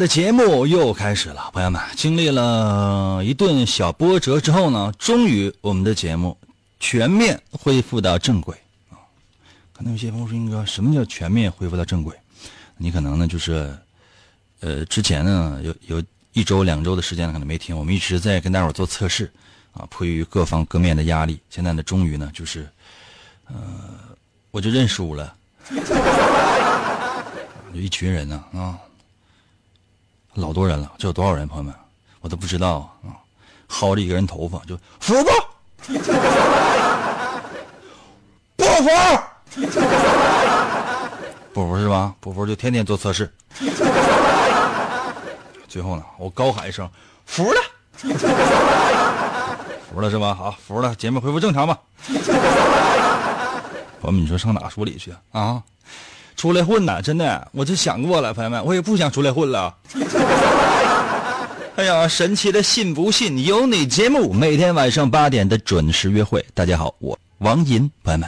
的节目又开始了，朋友们，经历了一顿小波折之后呢，终于我们的节目全面恢复到正轨啊。可能有些朋友说：“英哥，什么叫全面恢复到正轨？”你可能呢就是，呃，之前呢有有一周两周的时间可能没听，我们一直在跟大伙做测试啊，迫于各方各面的压力，现在呢终于呢就是，呃，我就认输了。有一群人呢啊，老多人了，这有多少人？朋友们，我都不知道啊。薅着一个人头发就服不？不服？不服是吧？不服就天天做测试。最后呢，我高喊一声服了，服了是吧？好，服了，节目恢复正常吧。朋友们，你说上哪说理去啊？出来混呐，真的，我就想过了，朋友们，我也不想出来混了。哎呀，神奇的信不信由你节目，每天晚上八点的准时约会。大家好，我王银，朋友们，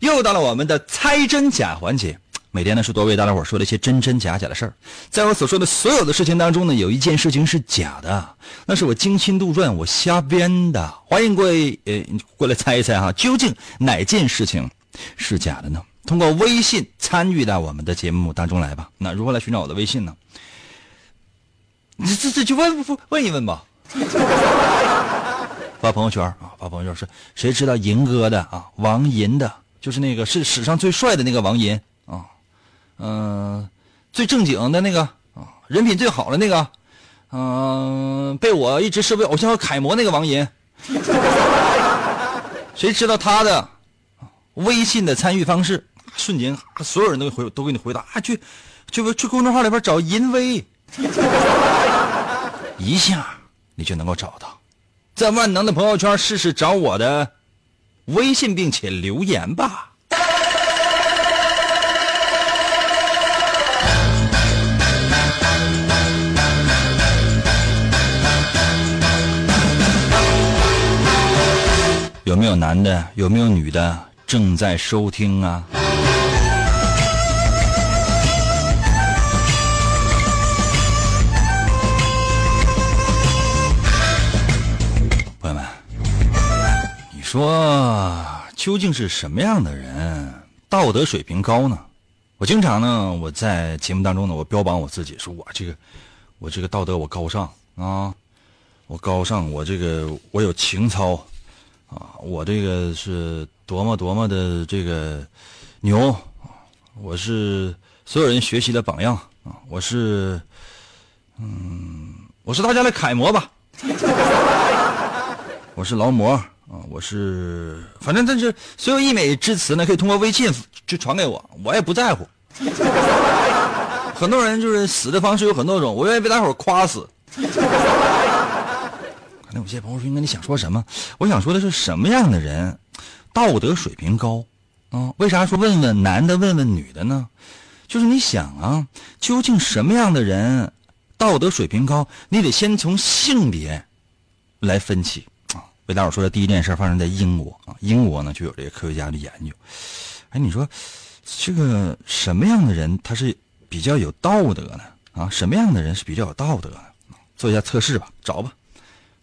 又到了我们的猜真假环节。每天呢是多为大家伙说了一些真真假假的事儿，在我所说的所有的事情当中呢，有一件事情是假的，那是我精心杜撰，我瞎编的。欢迎各位呃过来猜一猜哈，究竟哪件事情是假的呢？通过微信参与到我们的节目当中来吧。那如何来寻找我的微信呢？你这这就问问问一问吧。发朋友圈啊，发朋友圈是谁知道银哥的啊？王银的，就是那个是史上最帅的那个王银啊，嗯、最正经的那个啊，人品最好的那个，嗯、被我一直视为偶像和楷模那个王银。谁知道他的微信的参与方式？瞬间，所有人都回都给你回答啊！去，去去公众号里边找银威，一下你就能够找到。在万能的朋友圈试试找我的微信，并且留言吧。有没有男的？有没有女的正在收听啊？说究竟是什么样的人道德水平高呢？我经常呢，我在节目当中呢，我标榜我自己，说我这个，我这个道德我高尚啊，我高尚，我这个我有情操。啊，我这个是多么多么的这个牛，我是所有人学习的榜样啊！我是，嗯，我是大家的楷模吧，我是劳模啊！我是，反正但是所有溢美之词呢，可以通过微信就传给我，我也不在乎。很多人就是死的方式有很多种，我愿意被大伙夸死。可能有些朋友说：“应该你想说什么？”我想说的是什么样的人道德水平高啊？为啥说问问男的问问女的呢？就是你想啊，究竟什么样的人道德水平高？你得先从性别来分析魏。大伙说的第一件事发生在英国啊，英国呢就有这个科学家的研究。哎，你说这个什么样的人他是比较有道德呢？啊，什么样的人是比较有道德呢？做一下测试吧，找吧。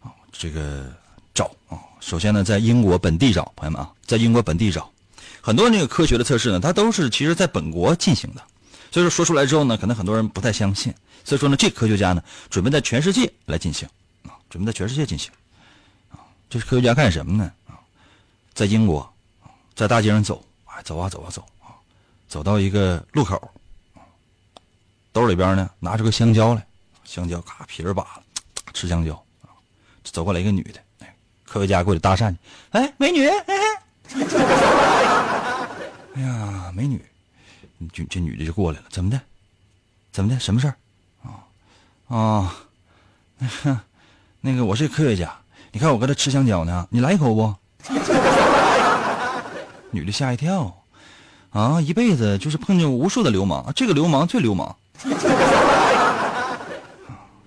啊这个找啊。首先呢，在英国本地找，朋友们啊，在英国本地找，很多那个科学的测试呢，它都是其实在本国进行的。所以说说出来之后呢，可能很多人不太相信。所以说呢，这科学家呢，准备在全世界来进行啊，准备在全世界进行这是科学家干什么呢？啊，在英国，在大街上走，啊，走啊走啊走啊，走到一个路口，兜里边呢拿出个香蕉来，香蕉咔皮儿扒了，吃香蕉啊。走过来一个女的，哎，科学家过去搭讪去，哎，美女，哎，呀，美女。这这女的就过来了，怎么的？怎么的？什么事儿？啊啊，那个我是科学家，你看我搁这吃香蕉呢，你来一口不？女的吓一跳，啊，一辈子就是碰见无数的流氓，这个流氓最流氓。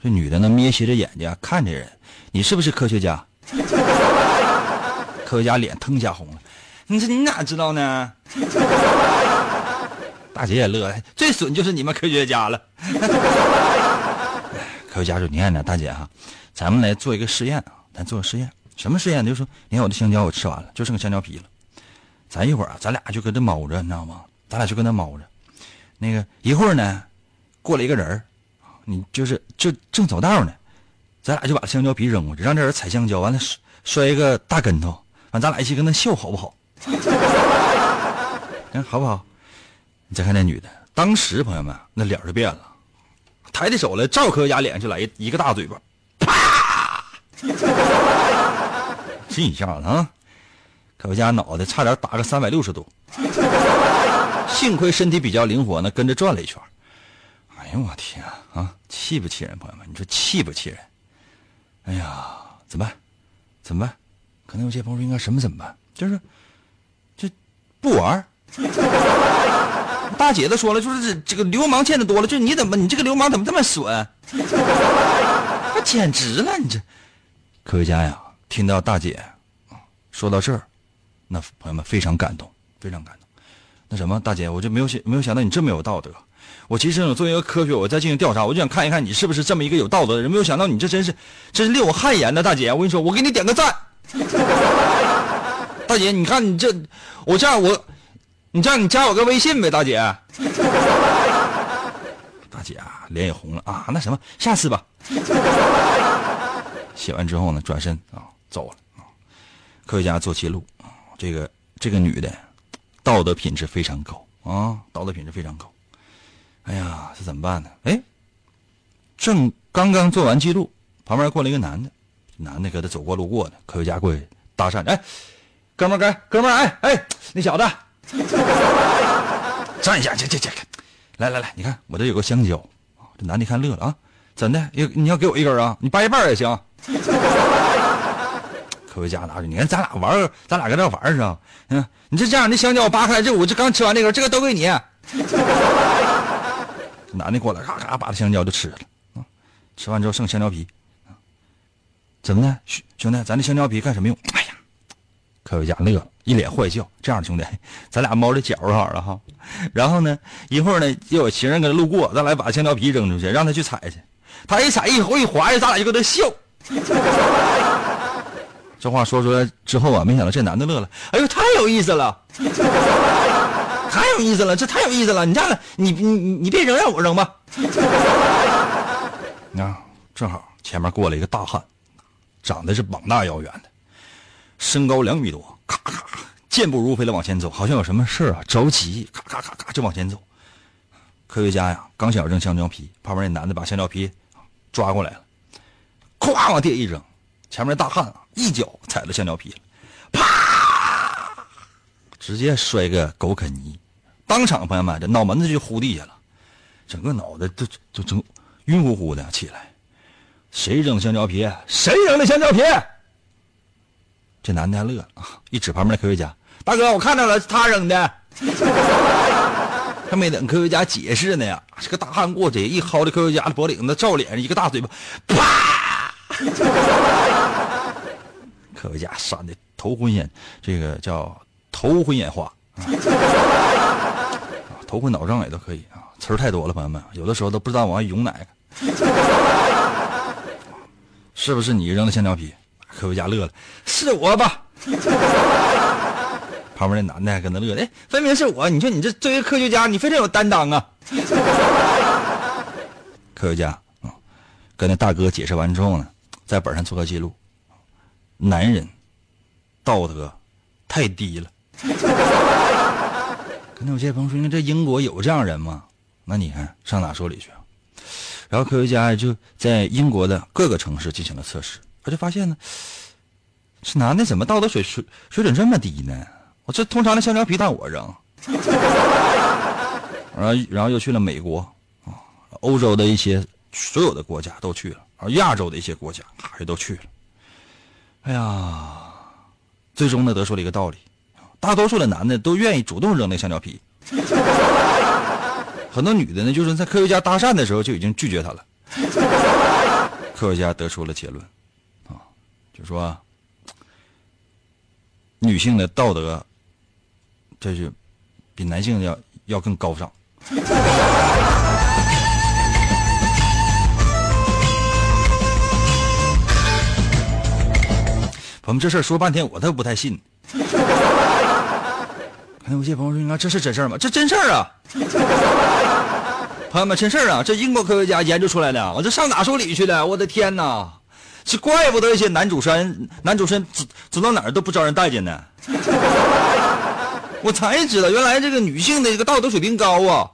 这女的呢，眯斜着眼睛看着人，你是不是科学家？科学家脸腾一下红了，你这你哪知道呢？大姐也乐了，最损就是你们科学家了。科学家说：“你看呢，大姐哈，咱们来做一个实验啊，咱做个实验。什么实验？就是说，你看我的香蕉我吃完了，就剩个香蕉皮了。咱一会儿啊，咱俩就搁这猫着，你知道吗？咱俩就搁那猫着。那个一会儿呢，过来一个人你就是就正走道呢，咱俩就把香蕉皮扔过去，让这人踩香蕉，完了摔一个大跟头，完咱俩一起跟他笑，好不好？嗯，好不好？”你再看那女的，当时朋友们那脸就变了，抬起手来照科家脸上就来一一个大嘴巴，这一下子啊，科学家脑袋差点打个三百六十度，幸亏身体比较灵活呢，跟着转了一圈。哎呦我天啊，气不气人，朋友们？你说气不气人？哎呀，怎么办？怎么办？可能有些朋友应该什么怎么办？就是，这不玩。大姐都说了，就是这这个流氓见的多了，就你怎么你这个流氓怎么这么损？那简直了！你这科学家呀，听到大姐说到这儿，那朋友们非常感动，非常感动。那什么，大姐，我就没有想没有想到你这么有道德。我其实呢，作为一个科学，我在进行调查，我就想看一看你是不是这么一个有道德的人。没有想到你这真是真是令我汗颜的，大姐。我跟你说，我给你点个赞。大姐，你看你这，我这样我。你这样，你加我个微信呗，大姐。大姐啊，脸也红了啊。那什么，下次吧。写完之后呢，转身啊走了。科学家做记录啊，这个这个女的，道德品质非常高啊，道德品质非常高。哎呀，这怎么办呢？哎，正刚刚做完记录，旁边过来一个男的，男的搁他走过路过的，科学家过去搭讪，哎，哥们儿，哥，哥们儿，哎哎，那小子。站一下，这这这，来来来，你看我这有个香蕉，这男的看乐了啊，怎的？要你要给我一根啊？你掰一半也行。科学家拿着，你看咱俩玩，咱俩搁这玩是嗯，你这这样，这香蕉我扒开，这我这刚吃完那根，这个都给你。男的过来，咔咔把这香蕉就吃了，啊，吃完之后剩香蕉皮，怎么的，兄兄弟，咱这香蕉皮干什么用？哎呀，科学家乐了。一脸坏笑，这样兄弟，咱俩猫着脚好了哈。然后呢，一会儿呢，又有行人搁这路过，咱俩把香蕉皮扔出去，让他去踩去。他一踩，一回一滑，咱俩就搁这笑。这话说出来之后啊，没想到这男的乐了。哎呦，太有意思了，太有意思了，这太有意思了。你这样的，你你你别扔，让我扔吧。你 看，正好前面过来一个大汉，长得是膀大腰圆的，身高两米多。咔咔，健步如飞的往前走，好像有什么事啊，着急，咔咔咔咔就往前走。科学家呀，刚想扔香蕉皮，旁边那男的把香蕉皮抓过来了，咵往地一扔，前面大汉啊一脚踩到香蕉皮了，啪，直接摔个狗啃泥，当场朋友们这脑门子就呼地下了，整个脑袋都都整晕乎乎的起来。谁扔香蕉皮？谁扔的香蕉皮？这男的还乐啊，一指旁边的科学家：“大哥，我看到了，是他扔的。”还没等科学家解释呢，这个大汉过去一薅这科学家的脖领子，照脸上一个大嘴巴，啪！科学家闪的头昏眼，这个叫头昏眼花啊，头昏脑胀也都可以啊。词儿太多了，朋友们，有的时候都不知道往外涌哪个。是不是你扔的香蕉皮？科学家乐了，是我吧？旁边那男的还跟他乐，哎，分明是我！你说你这作为科学家，你非常有担当啊！科学家啊，跟那大哥解释完之后呢，在本上做个记录：男人道德太低了。可能有些朋友说，那这英国有这样人吗？那你看上哪说理去啊？然后科学家就在英国的各个城市进行了测试，他就发现呢，这男的怎么道德水水水准这么低呢？我这通常的香蕉皮蛋我扔，然后然后又去了美国啊，欧洲的一些所有的国家都去了，而亚洲的一些国家也都去了。哎呀，最终呢得出了一个道理：大多数的男的都愿意主动扔那香蕉皮。很多女的呢，就是在科学家搭讪的时候就已经拒绝他了。科学家得出了结论，啊，就说女性的道德，这是比男性要要更高尚。朋友们，这事儿说半天我都不太信。哎，有些朋友说：“你看，这是真事儿吗？这真事儿啊！朋友们，真事儿啊！这英国科学家研究出来的，我这上哪说理去了？我的天哪！这怪不得一些男主持人、男主持人走走到哪儿都不招人待见呢。我才知道，原来这个女性的这个道德水平高啊！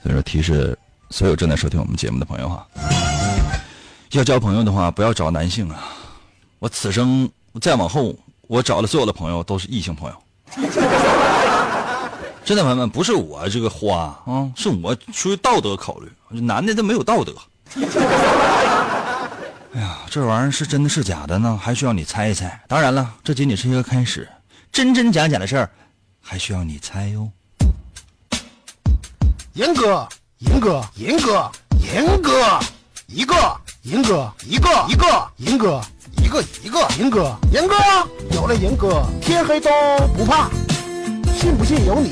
所以说，提示所有正在收听我们节目的朋友哈，要交朋友的话，不要找男性啊！我此生。再往后，我找的所有的朋友都是异性朋友。真的朋友们，不是我这个花啊，是我出于道德考虑，男的他没有道德。哎呀，这玩意儿是真的是假的呢？还需要你猜一猜。当然了，这仅仅是一个开始，真真假假的事儿，还需要你猜哟。严哥，严哥，严哥，严哥，一个，严哥，一个，一个，银哥。一个一个，银哥，银哥，有了银哥，天黑都不怕。信不信由你。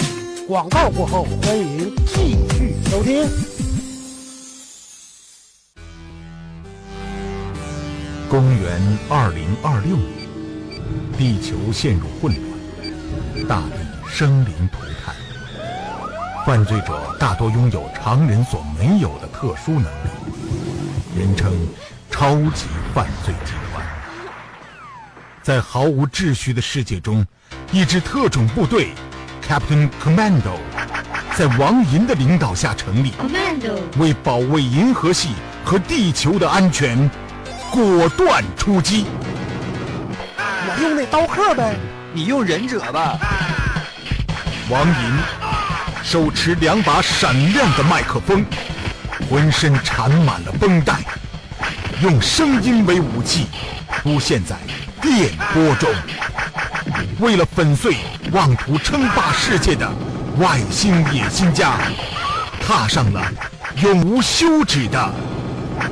广告过后，欢迎继续收听。公元二零二六年，地球陷入混乱，大地生灵涂炭，犯罪者大多拥有常人所没有的特殊能力，人称超级犯罪集团。在毫无秩序的世界中，一支特种部队，Captain Commando，在王银的领导下成立，Commando，为保卫银河系和地球的安全，果断出击。我用那刀客呗，你用忍者吧。王银手持两把闪亮的麦克风，浑身缠满了绷带，用声音为武器，出现在。电波中，为了粉碎妄图称霸世界的外星野心家，踏上了永无休止的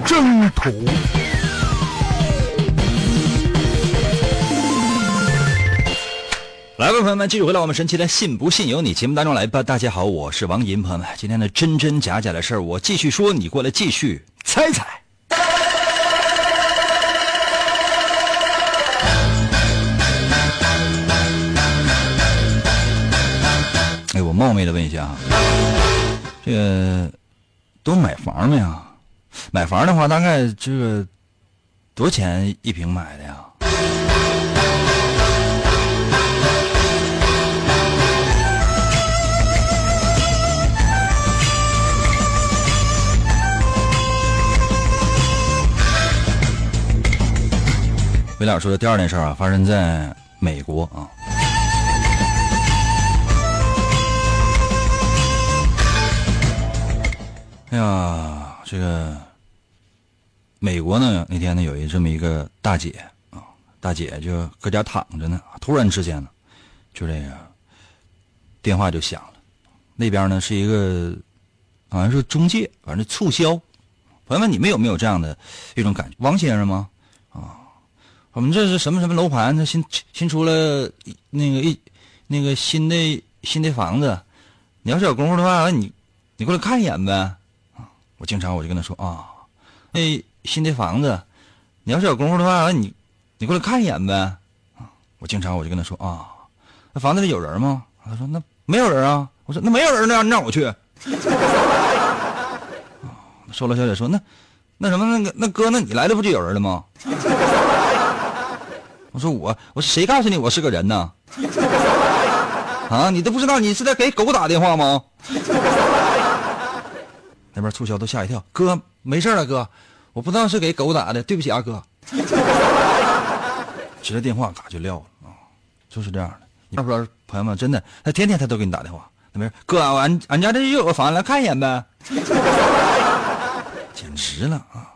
征途。朋友们，继续回到我们神奇的“信不信由你”节目当中来吧。大家好，我是王银，朋友们，今天的真真假假的事儿，我继续说，你过来继续猜猜。哎，我冒昧的问一下，这个都买房没呀？买房的话，大概这个多少钱一平买的呀？魏老说的第二件事啊，发生在美国啊。哎呀，这个美国呢，那天呢有一这么一个大姐啊，大姐就搁家躺着呢，突然之间呢，就这个电话就响了，那边呢是一个好像是中介，反正促销。朋友们，你们有没有这样的一种感觉？王先生吗？我们这是什么什么楼盘？它新新出了那个一那个新的新的房子，你要是有功夫的话，你你过来看一眼呗。我经常我就跟他说啊，那新的房子，你要是有功夫的话，你你过来看一眼呗。啊，我经常我就跟他说啊，那房子里有人吗？他说那没有人啊。我说那没有人呢，你让我去。瘦了小姐说那那什么那个那哥，那你来了不就有人了吗？我说我我说谁告诉你我是个人呢？啊，你都不知道你是在给狗打电话吗？那边促销都吓一跳，哥没事了，哥，我不知道是给狗打的，对不起啊，哥。直接电话嘎就撂了啊，就是这样的。要不然朋友们真的，他天天他都给你打电话，那没事，哥，俺俺家这又有个房子，来看一眼呗。简直了啊！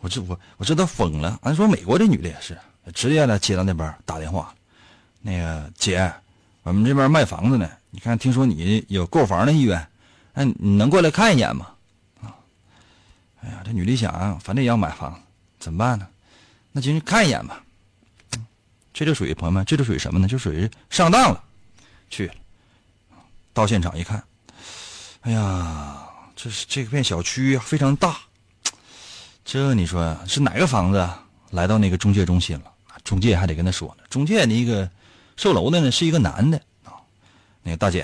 我这我我这都疯了。俺说美国这女的也是，直接呢接到那边打电话，那个姐，我们这边卖房子呢，你看听说你有购房的意愿，哎，你能过来看一眼吗？啊，哎呀，这女的想，反正也要买房，怎么办呢？那进去看一眼吧。这就属于朋友们，这就属于什么呢？就属于上当了，去，到现场一看，哎呀，这是这片小区非常大。这你说是哪个房子来到那个中介中心了？中介还得跟他说呢。中介那个售楼的呢是一个男的啊，那个大姐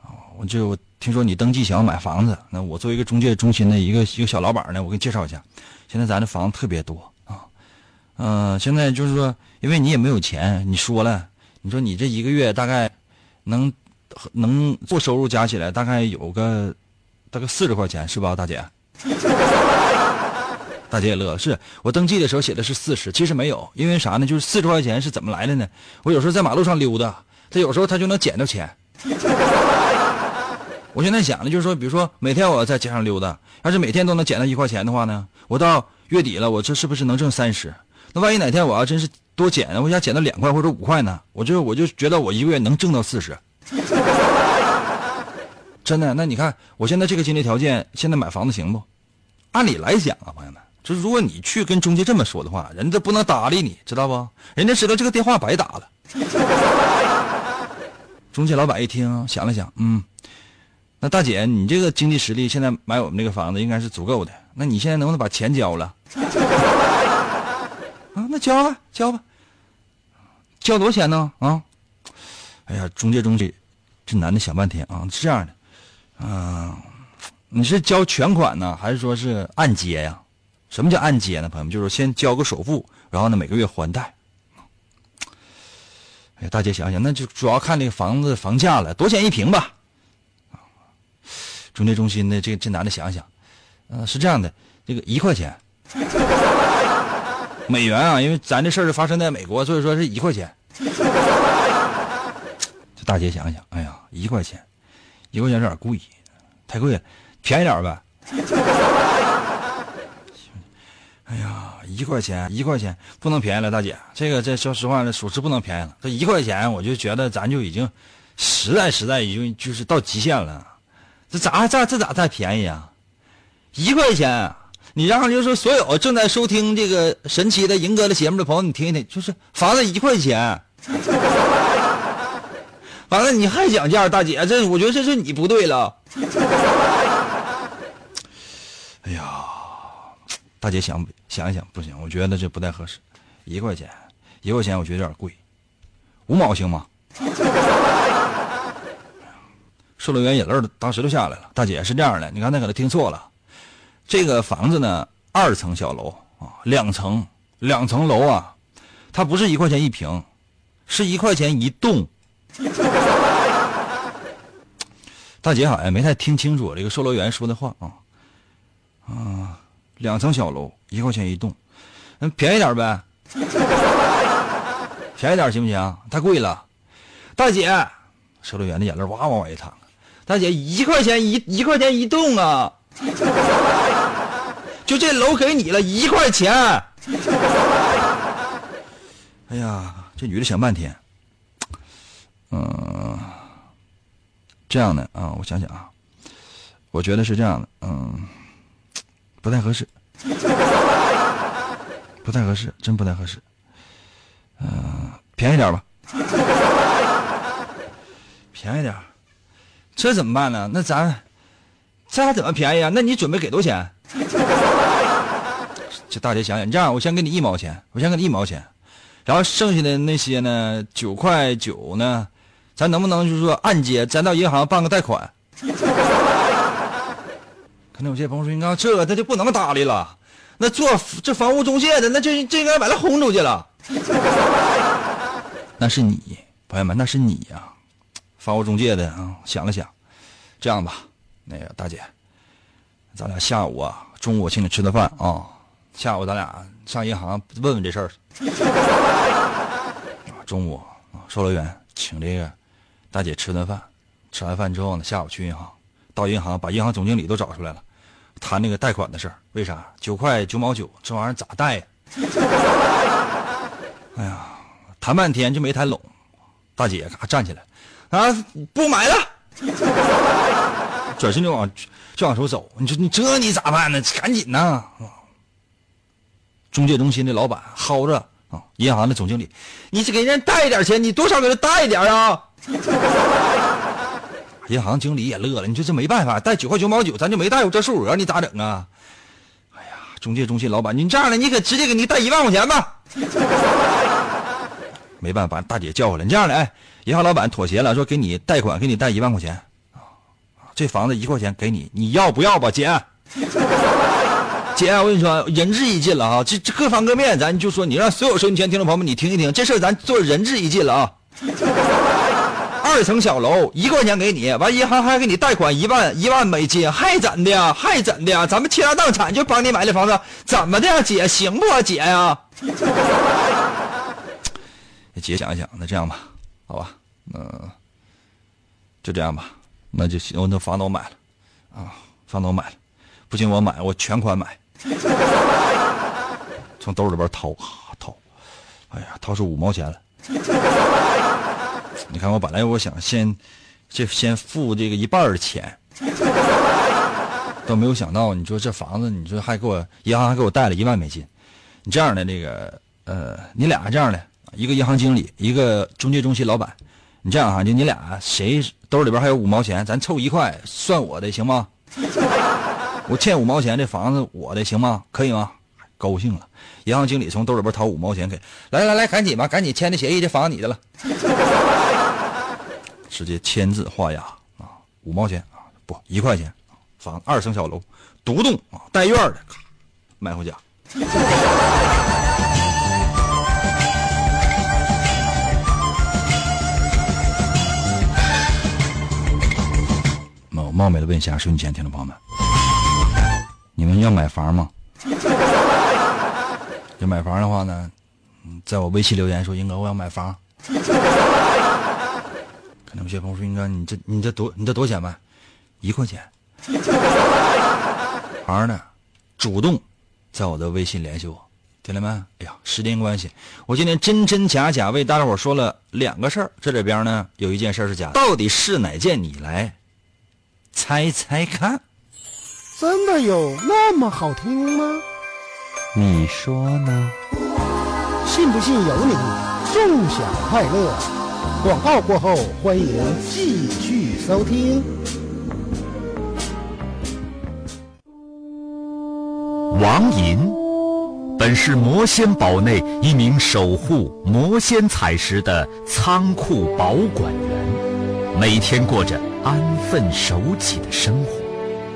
啊，我就听说你登记想要买房子，那我作为一个中介中心的一个一个小老板呢，我给你介绍一下。现在咱的房子特别多啊，嗯，现在就是说，因为你也没有钱，你说了，你说你这一个月大概能能做收入加起来大概有个大概四十块钱是吧，大姐？大姐也乐，是我登记的时候写的是四十，其实没有，因为啥呢？就是四十块钱是怎么来的呢？我有时候在马路上溜达，他有时候他就能捡到钱。我现在想的就是说，比如说每天我要在街上溜达，要是每天都能捡到一块钱的话呢，我到月底了，我这是不是能挣三十？那万一哪天我要真是多捡，我想捡到两块或者五块呢？我就我就觉得我一个月能挣到四十。真的？那你看我现在这个经济条件，现在买房子行不？按理来讲啊，朋友们。就如果你去跟中介这么说的话，人家不能搭理你，知道不？人家知道这个电话白打了。中介老板一听，想了想，嗯，那大姐，你这个经济实力现在买我们这个房子应该是足够的。那你现在能不能把钱交了？啊，那交吧，交吧。交多少钱呢？啊？哎呀，中介中介，这男的想半天啊，是这样的，嗯，你是交全款呢，还是说是按揭呀？什么叫按揭呢？朋友们，就是先交个首付，然后呢每个月还贷。哎，大姐想想，那就主要看这个房子房价了，多少钱一平吧？中介中心的这这男的想想，呃，是这样的，这个一块钱，美元啊，因为咱这事儿是发生在美国，所以说是一块钱。这大姐想想，哎呀，一块钱，一块钱有点贵，太贵了，便宜点呗。哎呀，一块钱，一块钱不能便宜了，大姐，这个这说实话，属实不能便宜了。这一块钱，我就觉得咱就已经实在实在已经就是到极限了。这咋这这咋再便宜啊？一块钱，你让就是所有正在收听这个神奇的银哥的节目的朋友，你听一听，就是房子一块钱，完了你还讲价，大姐，这我觉得这是你不对了。哎呀。大姐想想一想，不行，我觉得这不太合适。一块钱，一块钱，我觉得有点贵。五毛行吗？售楼员眼泪当时就下来了。大姐是这样的，你刚才可能听错了。这个房子呢，二层小楼啊，两层，两层楼啊，它不是一块钱一平，是一块钱一栋。大姐好像没太听清楚这个售楼员说的话啊，啊。两层小楼，一块钱一栋，那便宜点呗，便宜点 行不行？太贵了，大姐，售楼员的眼泪哇哇往外淌。大姐，一块钱一一块钱一栋啊，就这楼给你了一块钱。哎呀，这女的想半天，嗯，这样的啊，我想想啊，我觉得是这样的，嗯。不太合适，不太合适，真不太合适。嗯，便宜点吧，便宜点这怎么办呢？那咱这还怎么便宜啊？那你准备给多少钱？这大姐想想，你这样我先给你一毛钱，我先给你一毛钱，然后剩下的那些呢，九块九呢，咱能不能就是说按揭，咱到银行办个贷款？可能有些朋友说，你看这个那就不能搭理了，那做这房屋中介的，那就这个把他轰出去了。那是你，朋友们，那是你呀、房屋中介的啊，想了想，这样吧，那个大姐，咱俩下午啊，中午我请你吃顿饭啊，下午咱俩上银行问问这事儿。中午啊，售楼员请这个大姐吃顿饭，吃完饭之后呢，下午去银行，到银行把银行总经理都找出来了，谈那个贷款的事儿。为啥？九块九毛九，这玩意儿咋贷呀？哎呀，谈半天就没谈拢，大姐咔站起来，啊，不买了，转身就往就往出走。你说你这你咋办呢？赶紧呐！中介中心的老板薅着啊，银行的总经理，你给人贷一点钱，你多少给他贷一点啊？银行经理也乐了，你说这没办法，贷九块九毛九，咱就没贷过这数额，你咋整啊？哎呀，中介中心老板，你这样的，你可直接给你贷一万块钱吧。没办法，把大姐叫回来。你这样的，哎，银行老板妥协了，说给你贷款，给你贷一万块钱，这房子一块钱给你，你要不要吧，姐？姐，我跟你说，仁至义尽了啊！这这各方各面，咱就说你让所有收音机前听众朋友们，你听一听，这事儿咱做仁至义尽了啊！二层小楼，一块钱给你，完银行还给你贷款一万一万美金，还怎的呀？还怎的呀？咱们倾家荡产就帮你买这房子，怎么的呀？姐行不啊？姐呀、姐想一想，那这样吧，好吧，嗯、就这样吧，那就行，我那房子我买了，啊，房子我买了，不行我买，我全款买，从兜里边掏，掏，哎呀，掏出五毛钱了。你看，我本来我想先，这先付这个一半的钱，都没有想到，你说这房子，你说还给我银行还给我贷了一万美金，你这样的这个呃，你俩这样的，一个银行经理，一个中介中心老板，你这样哈，就你俩谁兜里边还有五毛钱，咱凑一块算我的行吗？我欠五毛钱，这房子我的行吗？可以吗？高兴了，银行经理从兜里边掏五毛钱给，来来来，赶紧吧，赶紧签的协议，这房子你的了。直接签字画押啊，五毛钱啊，不一块钱啊，房二层小楼，独栋啊，带院的，买回家。冒冒昧的问一下收音机前听众朋友们，你们要买房吗？要买房的话呢，在我微信留言说英哥我要买房。可能有些朋友说英哥你这你这多你这多少钱买？一块钱。房呢，主动在我的微信联系我，听见没？哎呀，时间关系，我今天真真假假为大家伙说了两个事儿，这里边呢有一件事儿是假的，到底是哪件？你来猜猜看。真的有那么好听吗？你说呢？信不信由你，纵享快乐。广告过后，欢迎继续收听。王银本是魔仙堡内一名守护魔仙彩石的仓库保管员，每天过着安分守己的生活。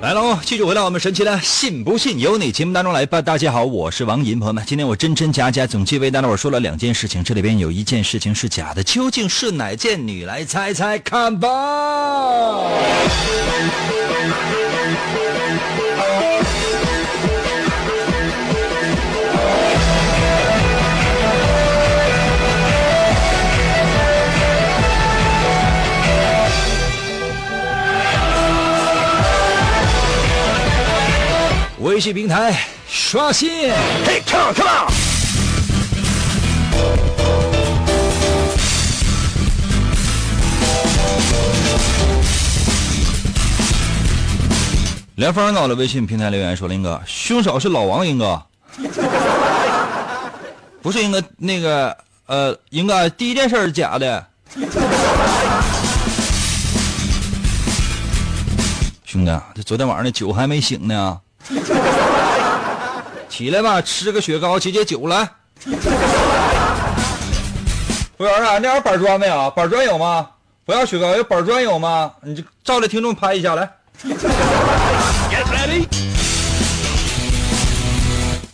来喽，继续回到我们神奇的“信不信由你”节目当中来吧。大家好，我是王银，朋友们，今天我真真假假总计为大家伙说了两件事情，这里边有一件事情是假的，究竟是哪件？你来猜猜看吧。微信平台刷新，嘿，come on come on。连峰到了微信平台留言说：“林哥，凶手是老王，英哥，不是英哥，那个呃，英哥第一件事是假的。兄弟，这昨天晚上的酒还没醒呢。” 起来吧，吃个雪糕解解酒来。服务员啊，那有板砖没有？板砖有吗？不要雪糕，有板砖有吗？你就照着听众拍一下来。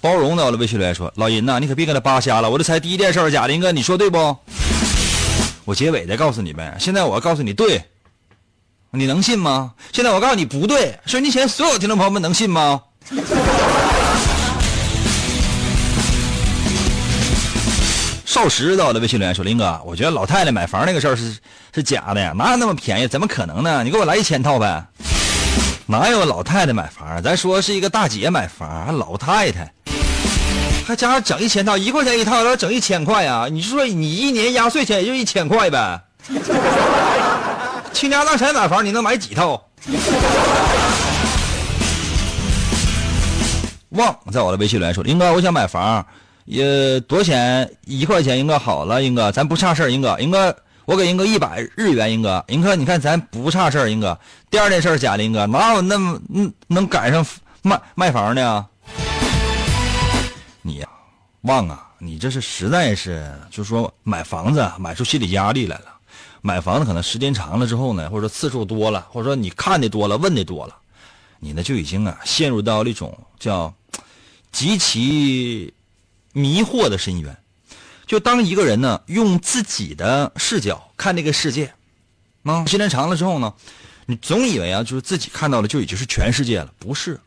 包容的，我的微信留言说：“老银呐，你可别跟他扒瞎了，我这才第一件事贾林，哥，你说对不？”我结尾再告诉你们，现在我要告诉你对。你能信吗？现在我告诉你不对，收音机前所有听众朋友们能信吗？少时到的微信留言说：“林哥，我觉得老太太买房那个事儿是是假的呀，哪有那么便宜？怎么可能呢？你给我来一千套呗！哪有老太太买房？咱说是一个大姐买房，还老太太，还加上整一千套，一块钱一套，要整一千块呀？你说你一年压岁钱也就一千块呗？”倾家荡产买房，你能买几套？旺在我的微信里来说：“英哥，我想买房，也多少钱？一块钱，英哥好了，英哥咱不差事儿，英哥，英哥我给英哥一百日元，英哥，英哥你看咱不差事儿，英哥。第二件事儿假的，英哥哪有那么嗯能赶上卖卖房的？你呀，旺啊，你这是实在是就是说买房子买出心理压力来了。”买房子可能时间长了之后呢，或者说次数多了，或者说你看的多了，问的多了，你呢就已经啊陷入到了一种叫极其迷惑的深渊。就当一个人呢用自己的视角看这个世界，啊，时间长了之后呢，你总以为啊就是自己看到的就已经是全世界了，不是？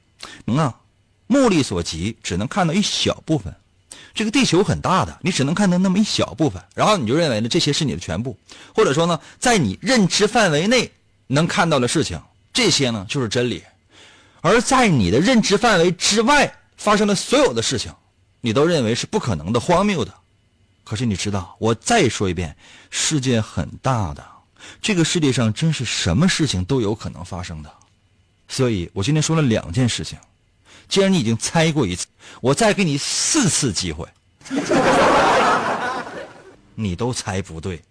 能啊，目力所及，只能看到一小部分。这个地球很大的，你只能看到那么一小部分，然后你就认为呢这些是你的全部，或者说呢，在你认知范围内能看到的事情，这些呢就是真理，而在你的认知范围之外发生的所有的事情，你都认为是不可能的、荒谬的。可是你知道，我再说一遍，世界很大的，这个世界上真是什么事情都有可能发生的。所以我今天说了两件事情。既然你已经猜过一次，我再给你四次机会，你都猜不对。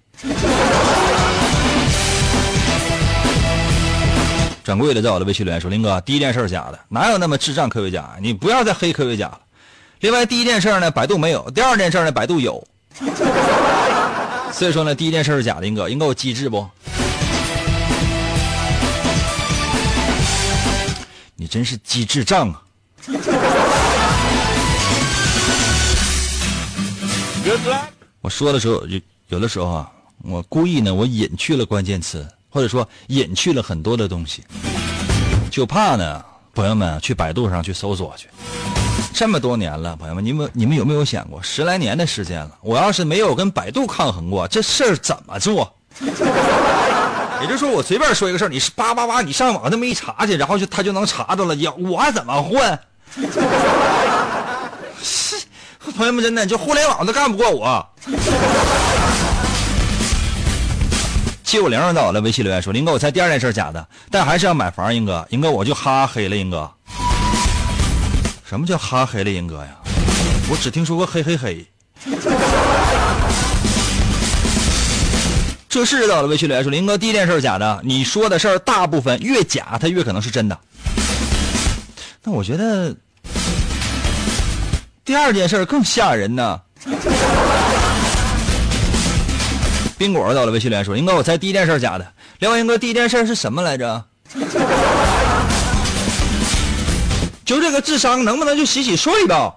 掌柜的在我的微信留言说：“林哥，第一件事是假的，哪有那么智障科学家？你不要再黑科学家了。另外，第一件事呢，百度没有；第二件事呢，百度有。所以说呢，第一件事是假的。林哥，林哥，我机智不？你真是机智障啊！”我说的时候，有有的时候啊，我故意呢，我隐去了关键词，或者说隐去了很多的东西，就怕呢，朋友们去百度上去搜索去。这么多年了，朋友们，你们你们有没有想过，十来年的时间了，我要是没有跟百度抗衡过，这事儿怎么做？也就是说，我随便说一个事儿，你是叭叭叭，你上网那么一查去，然后就他就能查到了，要我怎么混？是，朋友们，真的就互联网都干不过我。七五零到我的微信留言说：“林哥，我猜第二件事假的，但还是要买房。英哥，英哥，我就哈黑了。英哥，什么叫哈黑了？英哥呀，我只听说过嘿嘿嘿。这是到了微信留言说：林哥，第一件事假的，你说的事儿大部分越假，它越可能是真的。那我觉得。”第二件事更吓人呢。冰果到了微信留言说：“英哥，我猜第一件事假的。”另外，英哥第一件事是什么来着？就这个智商，能不能就洗洗睡吧？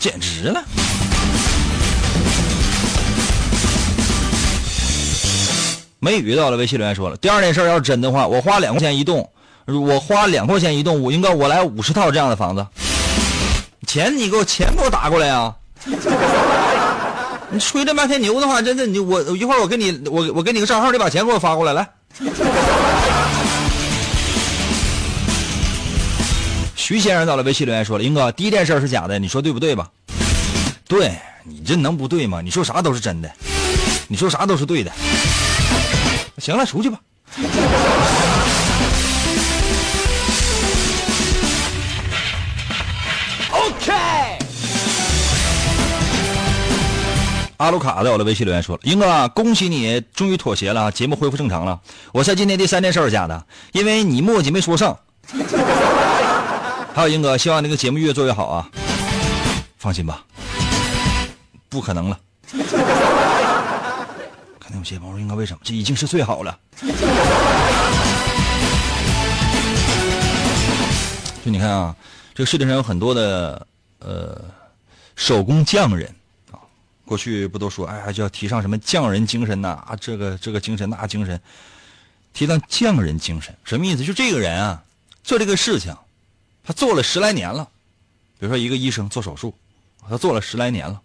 简直了！梅雨到了，微信留言说了，第二件事要是真的话，我花两块钱一栋，我花两块钱一栋，我应该我来五十套这样的房子。钱你给我钱给我打过来啊！你吹这半天牛的话，真的你我一会儿我给你我我给你个账号，你把钱给我发过来，来。徐先生到了，微信留言说了：“英哥，第一件事是假的，你说对不对吧？”对你这能不对吗？你说啥都是真的，你说啥都是对的。行了，出去吧。阿鲁卡在我的微信留言说了：“英哥，恭喜你终于妥协了，节目恢复正常了。我猜今天第三件事是假的，因为你墨迹没说上。”还有英哥，希望那个节目越做越好啊！放心吧，不可能了。肯定有些朋友说，英哥为什么？这已经是最好了。就你看啊，这个世界上有很多的呃手工匠人，过去不都说哎呀，就要提倡什么匠人精神呐啊，这个这个精神那精神，提倡匠人精神什么意思？就这个人啊，做这个事情。他做了十来年了，比如说一个医生做手术，他做了十来年了。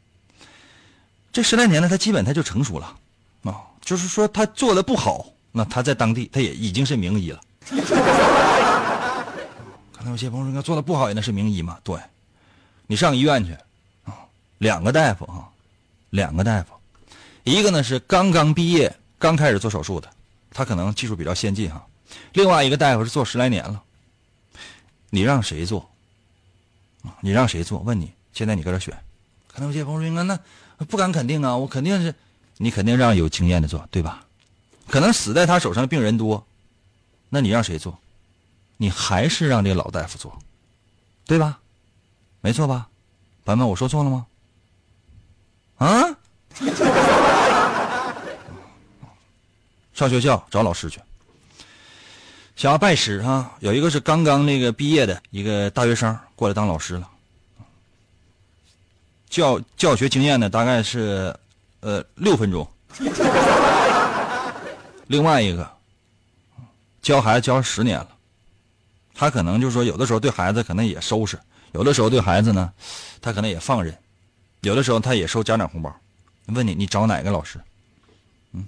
这十来年呢，他基本他就成熟了，啊，就是说他做的不好，那他在当地他也已经是名医了。可能有些朋友说，做的不好也那是名医嘛？对，你上医院去，啊，两个大夫啊，两个大夫，一个呢是刚刚毕业、刚开始做手术的，他可能技术比较先进哈，另外一个大夫是做十来年了。你让谁做？你让谁做？问你，现在你搁这选，可能有些朋友说：“那不敢肯定啊，我肯定是，你肯定让有经验的做，对吧？可能死在他手上的病人多，那你让谁做？你还是让这个老大夫做，对吧？没错吧？朋友们，我说错了吗？啊？上学校找老师去。想要拜师哈，有一个是刚刚那个毕业的一个大学生过来当老师了，教教学经验呢大概是呃六分钟。另外一个教孩子教十年了，他可能就是说有的时候对孩子可能也收拾，有的时候对孩子呢他可能也放任，有的时候他也收家长红包。问你，你找哪个老师？嗯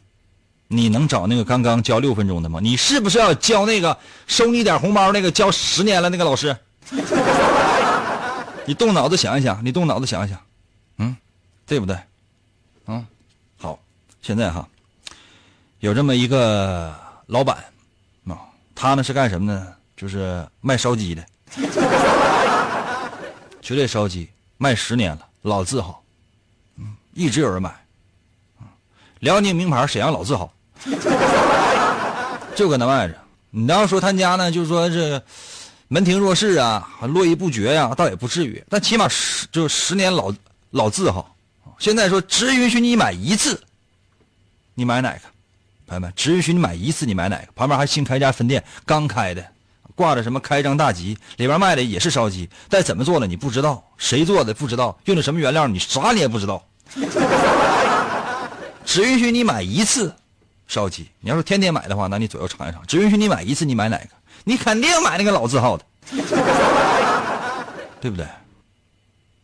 你能找那个刚刚教六分钟的吗？你是不是要教那个收你点红包那个教十年了那个老师？你动脑子想一想，你动脑子想一想，嗯，对不对？嗯，好，现在哈，有这么一个老板啊，他呢是干什么呢？就是卖烧鸡的，绝对烧鸡卖十年了，老字号，嗯，一直有人买，辽宁名牌，沈阳老字号。就搁那卖着，你要说他家呢，就是说这门庭若市啊，络绎不绝呀，倒也不至于。但起码十就十年老老字号，现在说只允许你买一次，你买哪个？朋友们，只允许你买一次，你买哪个？旁边还新开一家分店，刚开的，挂着什么开张大吉，里边卖的也是烧鸡，但怎么做的你不知道，谁做的不知道，用的什么原料你啥你也不知道，只允许你买一次。烧鸡，你要是天天买的话，那你左右尝一尝。只允许你买一次，你买哪个？你肯定买那个老字号的，对不对？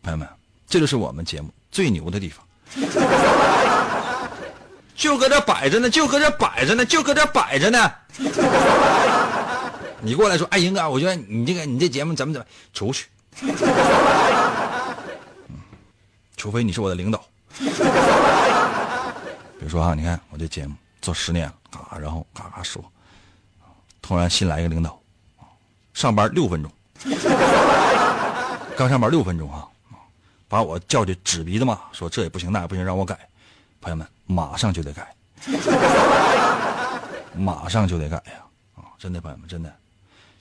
朋友们，这就是我们节目最牛的地方，就搁这摆着呢，就搁这摆着呢，就搁这摆着呢。你过来说，哎，英哥，我觉得你这个你这节目怎么怎么出去？除非你是我的领导。比如说啊，你看我这节目。做十年了，嘎，然后嘎嘎说，突然新来一个领导，上班六分钟，刚上班六分钟啊，把我叫去指鼻子骂，说这也不行那也不行，让我改，朋友们马上就得改，马上就得改呀，啊，真的朋友们真的，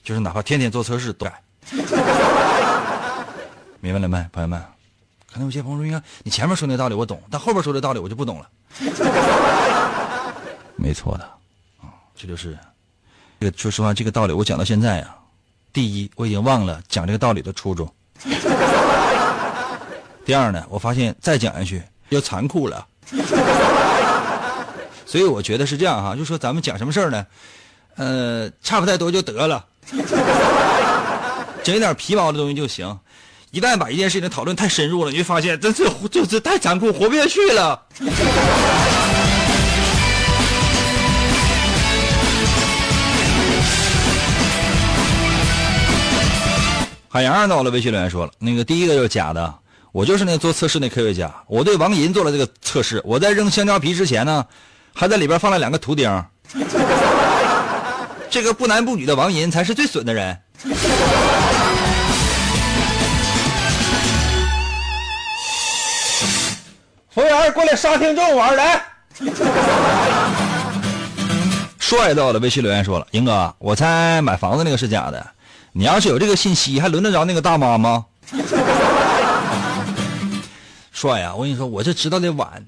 就是哪怕天天做测试都改，明白了没，朋友们？可能有些朋友说，应该你前面说那道理我懂，但后边说的道理我就不懂了。没错的，啊，这就是，这个说实话，这个道理我讲到现在呀，第一，我已经忘了讲这个道理的初衷；第二呢，我发现再讲下去又残酷了。所以我觉得是这样哈，就说咱们讲什么事儿呢？呃，差不太多就得了，整一点皮毛的东西就行。一旦把一件事情讨论太深入了，你就发现这这这这太残酷，活不下去了。海洋到了，微信留言说了，那个第一个就是假的，我就是那做测试那科学家，我对王银做了这个测试，我在扔香蕉皮之前呢，还在里边放了两个图钉。这个不男不女的王银才是最损的人。服务员，过来杀听众玩来。帅到了，微信留言说了，英哥，我猜买房子那个是假的。你要是有这个信息，还轮得着那个大妈吗？帅呀！我跟你说，我这知道的晚。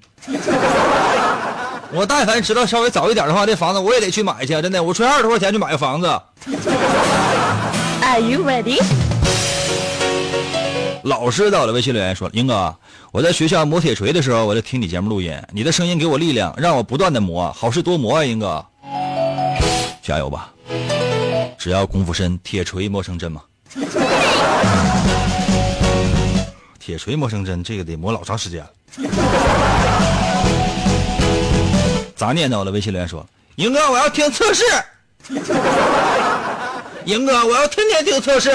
我但凡知道稍微早一点的话，这房子我也得去买去，真的。我出二十多块钱去买个房子。Are you ready？老师在我的，微信留言说：“英哥，我在学校磨铁锤的时候，我就听你节目录音，你的声音给我力量，让我不断的磨，好事多磨啊，英哥，加油吧！只要功夫深，铁锤磨成针嘛。铁锤磨成针，这个得磨老长时间了。”咋念叨了？微信留言说：“赢哥，我要听测试。赢哥，我要天天听测试。”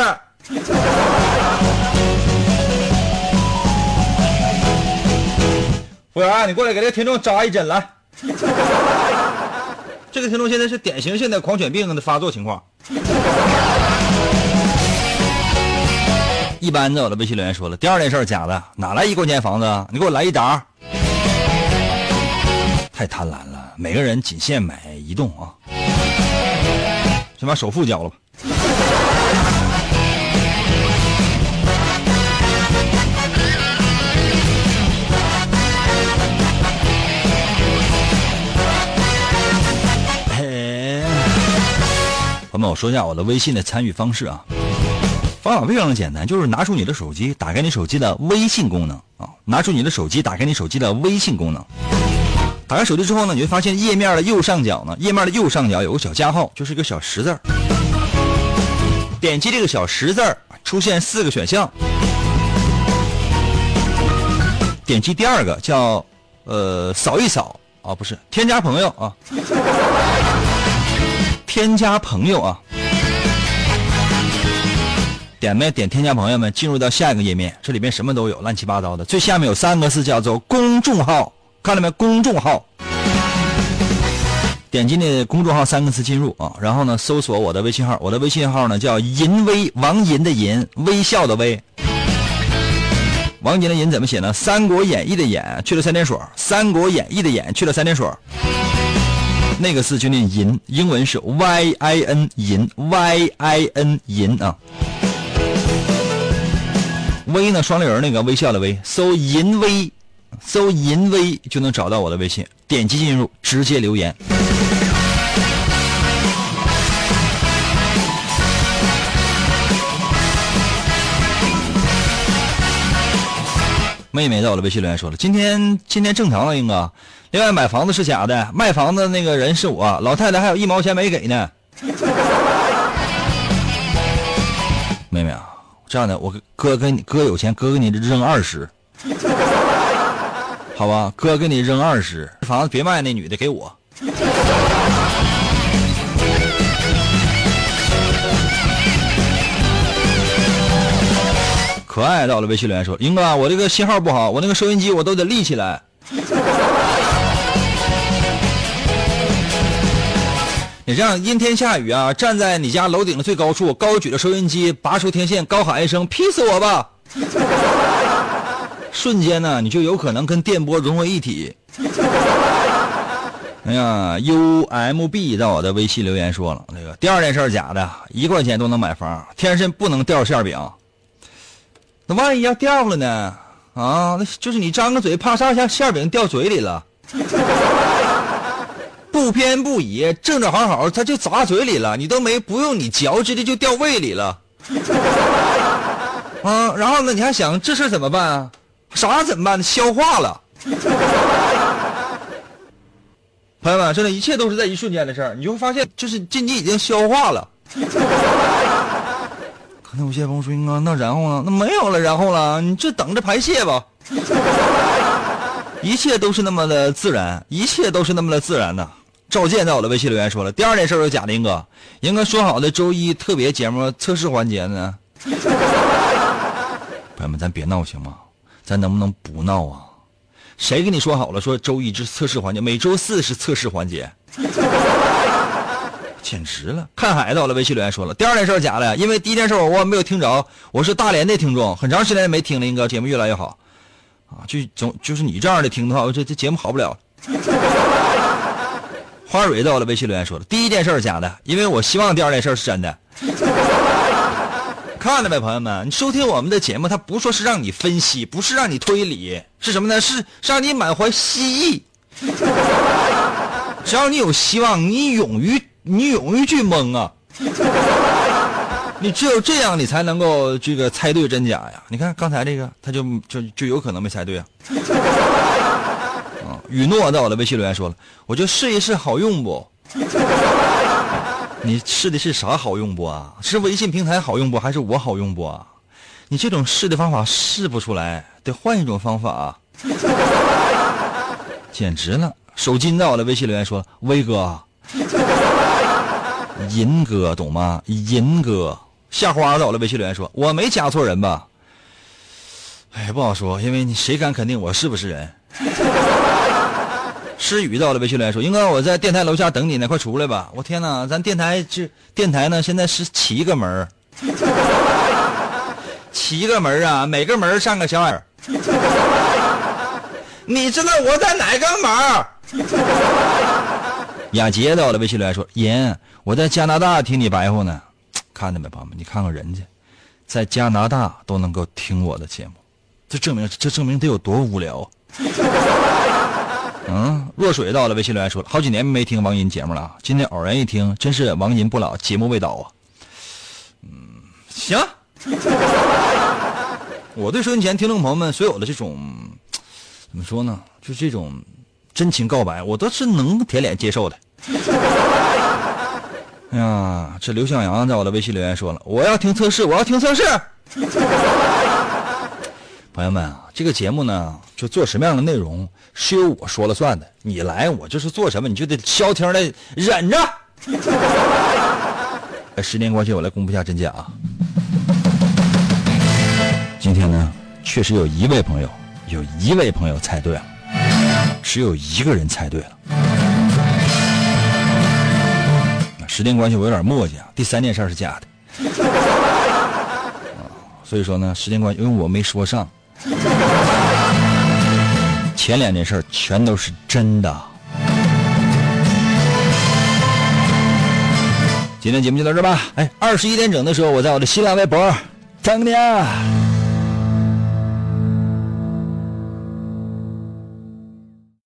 服务员，你过来给这个听众扎一针来。这个听众现在是典型性的狂犬病的发作情况。一般的，我的微信留言说了，第二件事假的，哪来一块钱房子？你给我来一沓。太贪婪了，每个人仅限买一栋啊！先把首付交了吧。嘿，朋友们，我说一下我的微信的参与方式啊，方法非常的简单，就是拿出你的手机，打开你手机的微信功能啊，拿出你的手机，打开你手机的微信功能。打开手机之后呢，你会发现页面的右上角呢，页面的右上角有个小加号，就是一个小十字点击这个小十字出现四个选项。点击第二个叫呃扫一扫啊，不是添加朋友啊，添加朋友啊。点没点添加朋友们进入到下一个页面，这里面什么都有，乱七八糟的。最下面有三个字叫做公众号。看到没？公众号，点击那公众号三个字进入啊，然后呢，搜索我的微信号，我的微信号呢叫银威，王银的银，微笑的微。王银的银怎么写呢？《三国演义》的演去了三点水，《三国演义》的演去了三点水，那个字就念银，英文是 Y I N 银，Y I N 银啊。微呢，双立人那个微笑的微，搜银微。搜“银威”就能找到我的微信，点击进入，直接留言。妹妹在我的微信留言说了：“今天今天正常了，英哥。另外买房子是假的，卖房子那个人是我，老太太还有一毛钱没给呢。”妹妹啊，这样的，我哥跟你哥有钱，哥给你扔二十。好吧，哥给你扔二十，房子别卖，那女的给我。可爱到了微信留言说：“英哥，我这个信号不好，我那个收音机我都得立起来。”你这样阴天下雨啊，站在你家楼顶的最高处，高举着收音机，拔出天线，高喊一声：“劈死我吧！”瞬间呢，你就有可能跟电波融为一体。哎呀，UMB 在我的微信留言说了，那个第二件事假的，一块钱都能买房，天上不能掉馅饼。那万一要掉了呢？啊，那就是你张个嘴，啪嚓一下馅饼掉嘴里了。不 不偏不倚，正正好好，它就砸嘴里了，你都没不用你嚼，直接就掉胃里了。啊，然后呢，你还想这事怎么办啊？啥怎么办呢？消化了。朋友们，真的，一切都是在一瞬间的事儿，你就会发现，就是这你已经消化了。可能有些朋友说：“英哥，那然后呢？那没有了，然后了，你就等着排泄吧。”一切都是那么的自然，一切都是那么的自然的。赵健在我的微信留言说了，第二件事是假的，英哥，英哥说好的周一特别节目测试环节呢？朋友们，咱别闹行吗？咱能不能不闹啊？谁跟你说好了？说周一是测试环节，每周四是测试环节，简直了！看海到了，微信留言说了，第二件事假的，因为第一件事我没有听着，我是大连的听众，很长时间没听了，英哥节目越来越好，啊，就总就是你这样的听的话，这这节目好不了。花蕊到了，微信留言说了，第一件事假的，因为我希望第二件事是真的。看了呗，朋友们？你收听我们的节目，他不说是让你分析，不是让你推理，是什么呢？是让你满怀希冀。只要你有希望，你勇于你勇于去蒙啊！你只有这样，你才能够这个猜对真假呀！你看刚才这个，他就就就有可能没猜对啊。啊，雨诺在我的微信留言说了，我就试一试，好用不？你试的是啥好用不啊？是微信平台好用不？还是我好用不啊？你这种试的方法试不出来，得换一种方法。简直了！手机在我的微信留言说：“威哥，银哥懂吗？银哥。”夏花在我的微信留言说：“我没加错人吧？”哎，不好说，因为你谁敢肯定我是不是人？诗雨到了，微信留言说：“英哥，我在电台楼下等你呢，快出来吧！我天哪，咱电台这电台呢，现在是七个门 七个门啊，每个门上个小耳。你知道我在哪个门？” 雅洁到了，微信留言说：“银，我在加拿大听你白话呢，看见没，朋友们？你看看人家，在加拿大都能够听我的节目，这证明这证明得有多无聊。” 嗯，若水到了，微信留言说了，好几年没听王银节目了，今天偶然一听，真是王银不老，节目未倒啊。嗯，行。我对收音前听众朋友们所有的这种，怎么说呢？就这种真情告白，我都是能舔脸接受的。哎 呀，这刘向阳在我的微信留言说了，我要听测试，我要听测试。朋友们啊，这个节目呢，就做什么样的内容是由我说了算的。你来，我就是做什么，你就得消停的忍着。时间关系，我来公布一下真假啊。今天呢，确实有一位朋友，有一位朋友猜对了，只有一个人猜对了。时间关系，我有点磨叽啊。第三件事是假的，所以说呢，时间关系，因为我没说上。前两件事全都是真的。今天节目就到这吧。哎，二十一点整的时候，我在我的新浪微博等你啊。